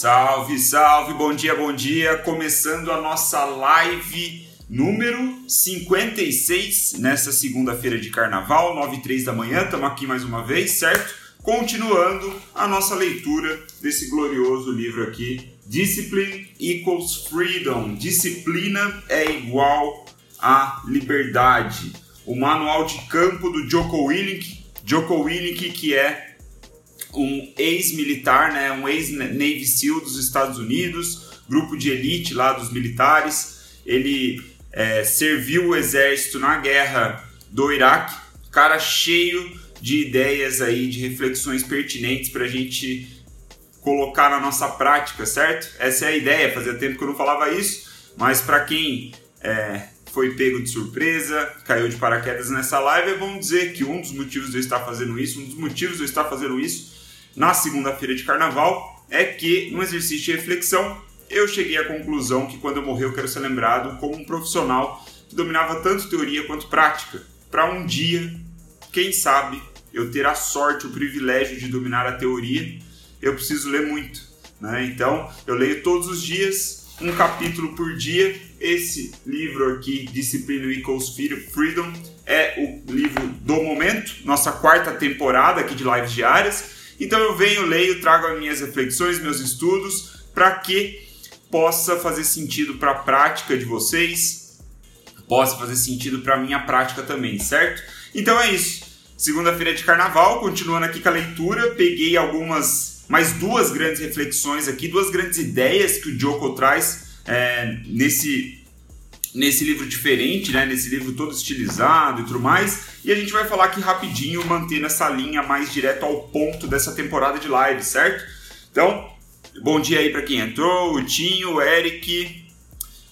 Salve, salve, bom dia, bom dia. Começando a nossa live número 56 nessa segunda-feira de carnaval, 9 e 3 da manhã. Estamos aqui mais uma vez, certo? Continuando a nossa leitura desse glorioso livro aqui, Discipline Equals Freedom. Disciplina é igual a liberdade. O manual de campo do Joko Willink, Joko Willink que é um ex-militar, né, um ex-Navy SEAL dos Estados Unidos, grupo de elite lá dos militares. Ele é, serviu o exército na guerra do Iraque, cara cheio de ideias aí, de reflexões pertinentes para a gente colocar na nossa prática, certo? Essa é a ideia. Fazia tempo que eu não falava isso, mas para quem é, foi pego de surpresa, caiu de paraquedas nessa live, vamos dizer que um dos motivos de eu estar fazendo isso, um dos motivos de eu estar fazendo isso na segunda-feira de carnaval é que, num exercício de reflexão, eu cheguei à conclusão que quando eu morrer eu quero ser lembrado como um profissional que dominava tanto teoria quanto prática, para um dia, quem sabe, eu ter a sorte, o privilégio de dominar a teoria, eu preciso ler muito. Né? Então, eu leio todos os dias, um capítulo por dia. Esse livro aqui, Disciplina Equals Freedom, é o livro do momento, nossa quarta temporada aqui de lives diárias. Então eu venho, leio, trago as minhas reflexões, meus estudos, para que possa fazer sentido para a prática de vocês, possa fazer sentido para a minha prática também, certo? Então é isso. Segunda-feira de carnaval, continuando aqui com a leitura, peguei algumas, mais duas grandes reflexões aqui, duas grandes ideias que o Joko traz é, nesse nesse livro diferente, né? Nesse livro todo estilizado e tudo mais. E a gente vai falar aqui rapidinho, mantendo essa linha mais direto ao ponto dessa temporada de live, certo? Então, bom dia aí para quem entrou, o Tinho, o Eric,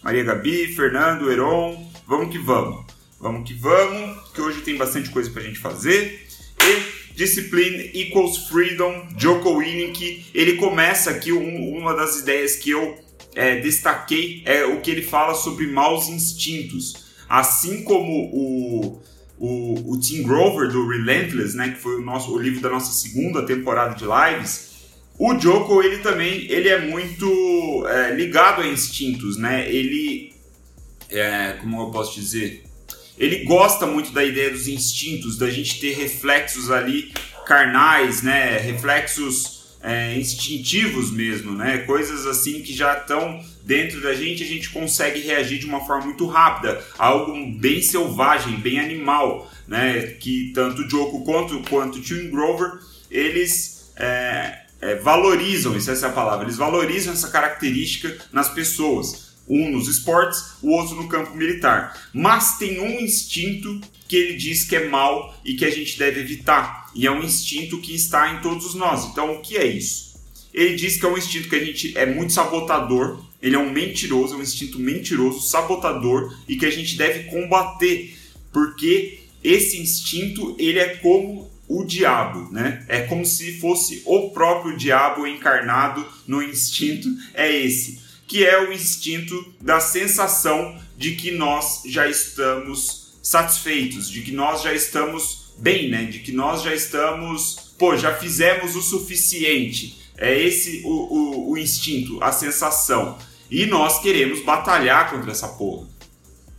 Maria Gabi, Fernando, Heron. Vamos que vamos. Vamos que vamos, que hoje tem bastante coisa pra gente fazer. E Discipline Equals Freedom, Joko Willink, ele começa aqui um, uma das ideias que eu é, destaquei é o que ele fala sobre maus instintos. Assim como o, o, o Tim Grover do Relentless, né, que foi o, nosso, o livro da nossa segunda temporada de lives, o Joko ele também ele é muito é, ligado a instintos, né? Ele, é, como eu posso dizer, ele gosta muito da ideia dos instintos, da gente ter reflexos ali carnais, né? Reflexos é, instintivos mesmo, né? Coisas assim que já estão dentro da gente, a gente consegue reagir de uma forma muito rápida, algo bem selvagem, bem animal, né? Que tanto o Joko quanto quanto o Tim Grover eles é, é, valorizam, isso é essa palavra, eles valorizam essa característica nas pessoas um nos esportes, o outro no campo militar. Mas tem um instinto que ele diz que é mal e que a gente deve evitar. E é um instinto que está em todos nós. Então, o que é isso? Ele diz que é um instinto que a gente é muito sabotador, ele é um mentiroso, é um instinto mentiroso, sabotador e que a gente deve combater, porque esse instinto ele é como o diabo, né? É como se fosse o próprio diabo encarnado no instinto, é esse que é o instinto da sensação de que nós já estamos satisfeitos, de que nós já estamos bem, né? De que nós já estamos, pô, já fizemos o suficiente. É esse o, o, o instinto, a sensação. E nós queremos batalhar contra essa porra.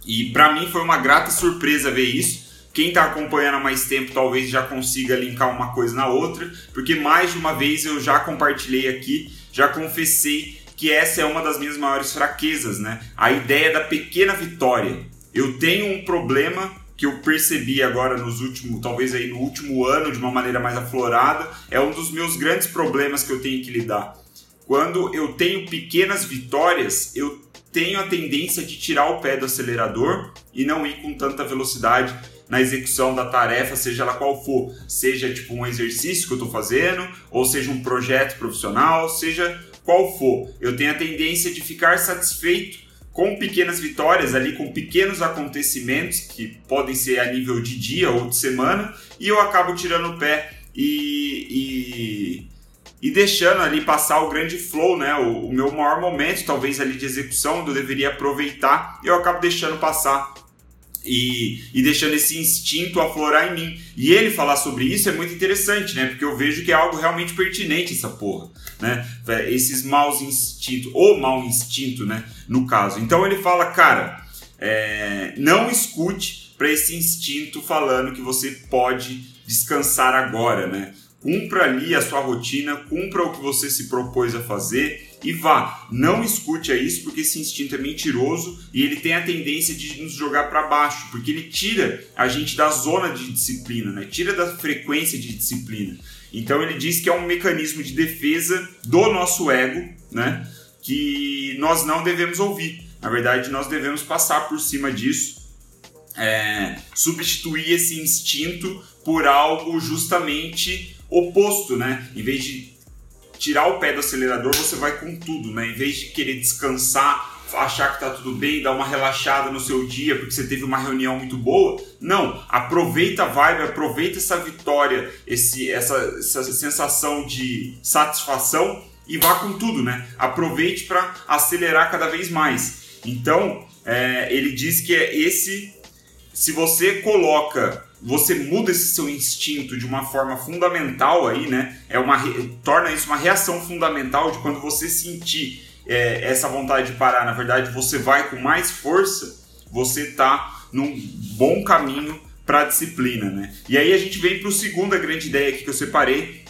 E para mim foi uma grata surpresa ver isso. Quem está acompanhando há mais tempo talvez já consiga linkar uma coisa na outra, porque mais de uma vez eu já compartilhei aqui, já confessei que essa é uma das minhas maiores fraquezas, né? A ideia da pequena vitória. Eu tenho um problema que eu percebi agora nos últimos, talvez aí no último ano, de uma maneira mais aflorada, é um dos meus grandes problemas que eu tenho que lidar. Quando eu tenho pequenas vitórias, eu tenho a tendência de tirar o pé do acelerador e não ir com tanta velocidade na execução da tarefa, seja ela qual for, seja tipo um exercício que eu estou fazendo, ou seja um projeto profissional, seja qual for, eu tenho a tendência de ficar satisfeito com pequenas vitórias ali, com pequenos acontecimentos que podem ser a nível de dia ou de semana, e eu acabo tirando o pé e, e, e deixando ali passar o grande flow, né? O, o, meu maior momento, talvez ali de execução, onde eu deveria aproveitar, eu acabo deixando passar e, e, deixando esse instinto aflorar em mim. E ele falar sobre isso é muito interessante, né? Porque eu vejo que é algo realmente pertinente essa porra, né? É, esses maus instintos, ou mau instinto, né? No caso. Então ele fala, cara, é, não escute para esse instinto falando que você pode descansar agora, né? Cumpra ali a sua rotina, cumpra o que você se propôs a fazer e vá. Não escute a isso porque esse instinto é mentiroso e ele tem a tendência de nos jogar para baixo, porque ele tira a gente da zona de disciplina, né? Tira da frequência de disciplina. Então ele diz que é um mecanismo de defesa do nosso ego, né? Que nós não devemos ouvir. Na verdade, nós devemos passar por cima disso, é, substituir esse instinto por algo justamente oposto, né? Em vez de tirar o pé do acelerador, você vai com tudo, né? Em vez de querer descansar, achar que tá tudo bem, dar uma relaxada no seu dia porque você teve uma reunião muito boa. Não, aproveita a vibe, aproveita essa vitória, esse, essa, essa sensação de satisfação e vá com tudo, né? Aproveite para acelerar cada vez mais. Então, é, ele diz que é esse. Se você coloca você muda esse seu instinto de uma forma fundamental aí, né? É uma torna isso uma reação fundamental de quando você sentir é, essa vontade de parar, na verdade você vai com mais força, você tá num bom caminho para a disciplina, né? E aí a gente vem para a segunda grande ideia aqui que eu separei,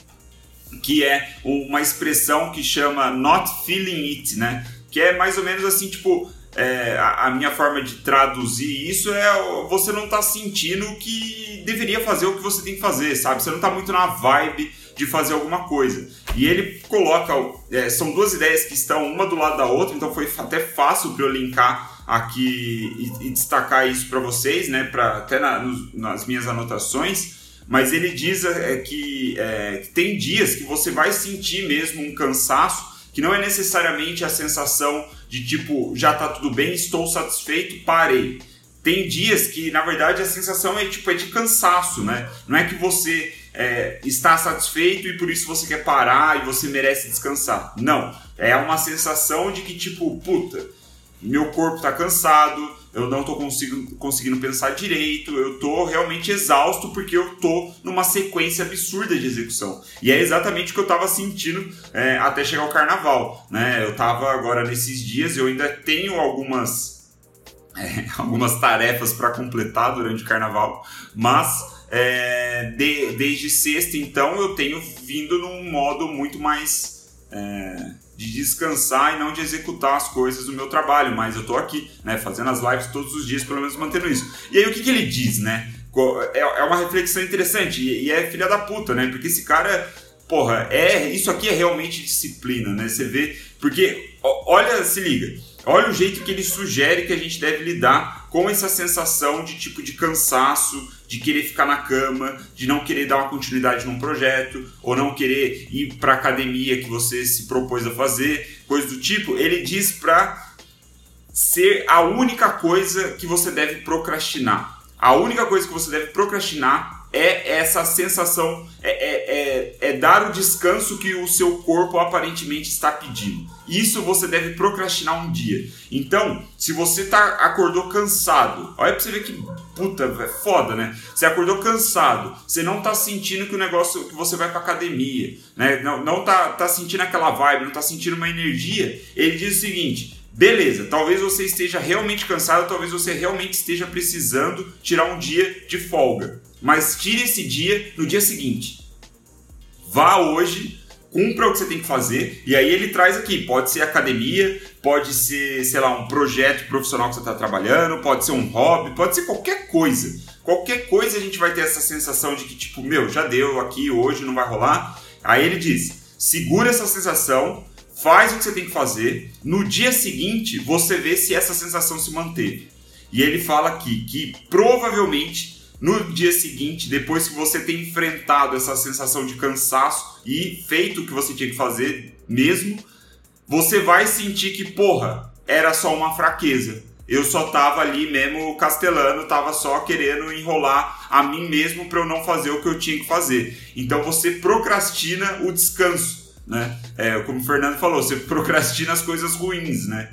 que é uma expressão que chama not feeling it, né? Que é mais ou menos assim, tipo, é, a, a, minha forma de traduzir isso é você não tá sentindo que deveria fazer o que você tem que fazer, sabe? Você não tá muito na vibe de fazer alguma coisa. E ele coloca, é, são duas ideias que estão uma do lado da outra, então foi até fácil para eu linkar aqui e, e destacar isso para vocês, né? Pra, até na, nas minhas anotações. Mas ele diz é, que, é, que tem dias que você vai sentir mesmo um cansaço que não é necessariamente a sensação de tipo, já tá tudo bem, estou satisfeito, parei. Tem dias que, na verdade, a sensação é tipo é de cansaço, né? Não é que você é, está satisfeito e por isso você quer parar e você merece descansar. Não. É uma sensação de que, tipo, puta, meu corpo está cansado, eu não estou conseguindo, conseguindo pensar direito, eu estou realmente exausto porque eu estou numa sequência absurda de execução. E é exatamente o que eu estava sentindo é, até chegar o carnaval. Né? Eu estava agora nesses dias, eu ainda tenho algumas, é, algumas tarefas para completar durante o carnaval, mas é, de, desde sexta então eu tenho vindo num modo muito mais. É, de descansar e não de executar as coisas do meu trabalho, mas eu tô aqui, né, fazendo as lives todos os dias, pelo menos mantendo isso. E aí o que, que ele diz, né? É, é uma reflexão interessante e é filha da puta, né? Porque esse cara, porra, é isso aqui é realmente disciplina, né? Você vê, porque olha, se liga, olha o jeito que ele sugere que a gente deve lidar com essa sensação de tipo de cansaço, de querer ficar na cama, de não querer dar uma continuidade num projeto, ou não querer ir para academia que você se propôs a fazer, coisa do tipo, ele diz para ser a única coisa que você deve procrastinar. A única coisa que você deve procrastinar é essa sensação, é, é, é, é, dar o descanso que o seu corpo aparentemente está pedindo. Isso você deve procrastinar um dia. Então, se você tá, acordou cansado, olha pra você ver que puta, é foda, né? Você acordou cansado, você não tá sentindo que o negócio, que você vai pra academia, né? Não, não tá, tá sentindo aquela vibe, não tá sentindo uma energia. Ele diz o seguinte: Beleza, talvez você esteja realmente cansado, talvez você realmente esteja precisando tirar um dia de folga. Mas tire esse dia no dia seguinte. Vá hoje, cumpra o que você tem que fazer, e aí ele traz aqui: pode ser academia, pode ser, sei lá, um projeto profissional que você está trabalhando, pode ser um hobby, pode ser qualquer coisa. Qualquer coisa a gente vai ter essa sensação de que, tipo, meu, já deu aqui, hoje não vai rolar. Aí ele diz: segura essa sensação, faz o que você tem que fazer, no dia seguinte você vê se essa sensação se manteve. E ele fala aqui que provavelmente no dia seguinte, depois que você tem enfrentado essa sensação de cansaço e feito o que você tinha que fazer mesmo, você vai sentir que, porra, era só uma fraqueza. Eu só tava ali mesmo castelando, tava só querendo enrolar a mim mesmo para eu não fazer o que eu tinha que fazer. Então você procrastina o descanso né? É, como o Fernando falou, você procrastina as coisas ruins, né?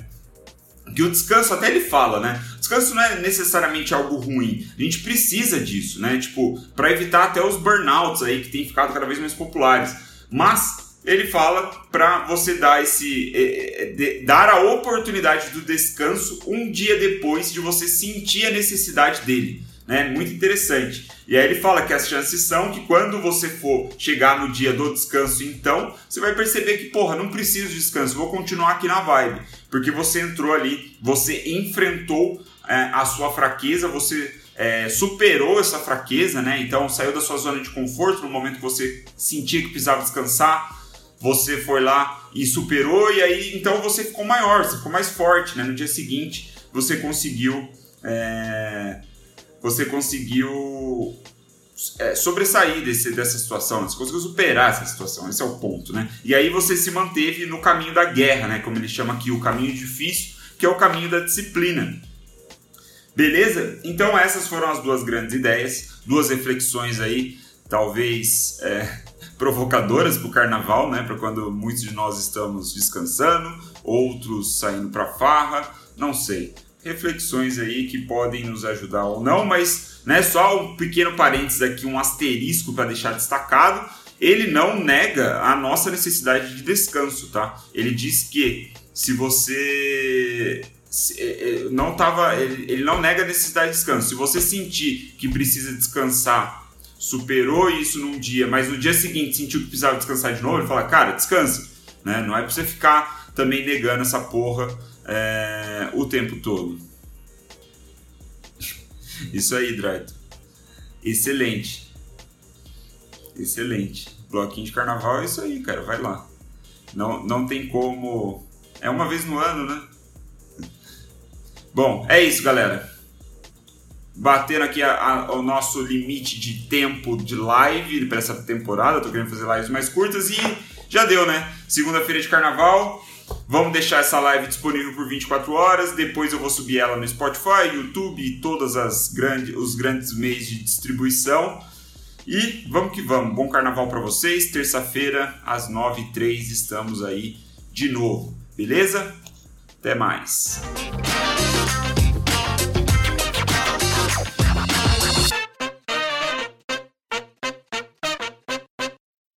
Que o descanso, até ele fala, né? Descanso não é necessariamente algo ruim. A gente precisa disso, né? Tipo, para evitar até os burnouts aí que tem ficado cada vez mais populares. Mas ele fala para você dar esse é, é, de, dar a oportunidade do descanso um dia depois de você sentir a necessidade dele né? Muito interessante. E aí ele fala que as chances são que quando você for chegar no dia do descanso, então, você vai perceber que, porra, não preciso de descanso, vou continuar aqui na vibe. Porque você entrou ali, você enfrentou é, a sua fraqueza, você é, superou essa fraqueza, né? Então saiu da sua zona de conforto no momento que você sentia que precisava descansar. Você foi lá e superou, e aí então você ficou maior, você ficou mais forte, né? No dia seguinte você conseguiu é, você conseguiu é, sobressair desse, dessa situação, você conseguiu superar essa situação, esse é o ponto, né? E aí você se manteve no caminho da guerra, né? Como ele chama aqui, o caminho difícil, que é o caminho da disciplina. Beleza? Então essas foram as duas grandes ideias, duas reflexões aí, talvez é, provocadoras para o carnaval, né? Para quando muitos de nós estamos descansando, outros saindo para farra, não sei reflexões aí que podem nos ajudar ou não, mas né, só um pequeno parênteses aqui, um asterisco para deixar destacado. Ele não nega a nossa necessidade de descanso, tá? Ele diz que se você é, é, não tava, ele, ele não nega a necessidade de descanso. Se você sentir que precisa descansar, superou isso num dia, mas no dia seguinte sentiu que precisava descansar de novo, ele fala, cara, descansa, né? Não é para você ficar também negando essa porra é, o tempo todo. Isso aí, Draito. Excelente. Excelente. Bloquinho de carnaval é isso aí, cara. Vai lá. Não, não tem como. É uma vez no ano, né? Bom, é isso, galera. Batendo aqui a, a, o nosso limite de tempo de live para essa temporada. Tô querendo fazer lives mais curtas e já deu, né? Segunda-feira de carnaval. Vamos deixar essa live disponível por 24 horas. Depois eu vou subir ela no Spotify, YouTube e todas as grandes, os grandes meios de distribuição. E vamos que vamos. Bom carnaval para vocês. Terça-feira, às 9h03, estamos aí de novo. Beleza? Até mais.